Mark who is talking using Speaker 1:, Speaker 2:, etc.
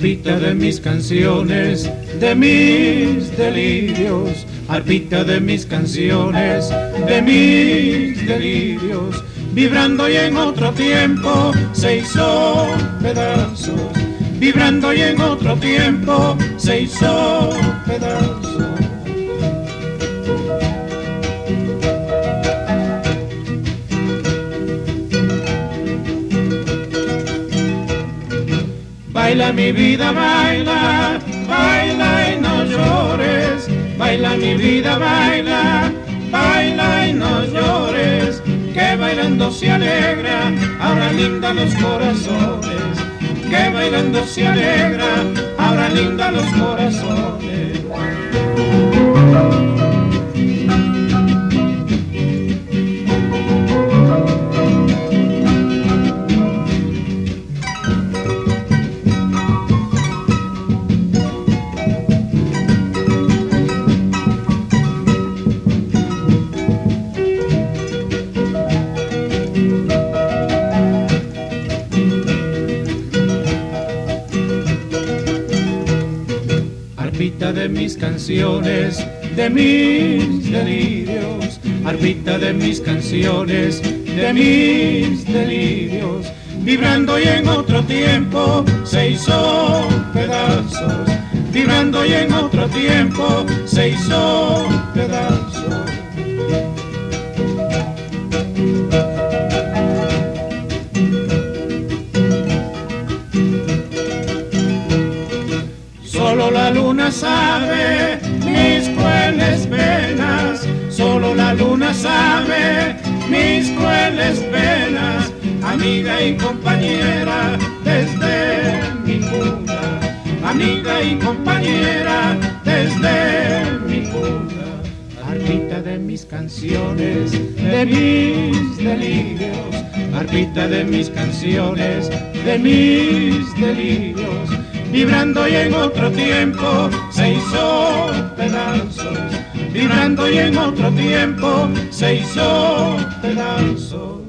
Speaker 1: arpita de mis canciones, de mis delirios, arpita de mis canciones, de mis delirios, vibrando y en otro tiempo se hizo pedazos, vibrando y en otro tiempo se hizo pedazos. Baila mi vida, baila, baila y no llores. Baila mi vida, baila, baila y no llores. Que bailando se alegra, ahora linda los corazones. Que bailando se alegra, ahora linda los corazones. Arpita de mis canciones, de mis delirios, arpita de mis canciones, de mis delirios, vibrando y en otro tiempo se hizo pedazos, vibrando y en otro tiempo se hizo pedazos. Solo la luna sabe mis crueles penas, solo la luna sabe mis crueles penas, amiga y compañera desde mi cuna, amiga y compañera desde mi cuna, arpita de mis canciones, de mis delirios, arpita de mis canciones, de mis delirios vibrando y en otro tiempo se hizo pedazos, vibrando y en otro tiempo se hizo pedazos.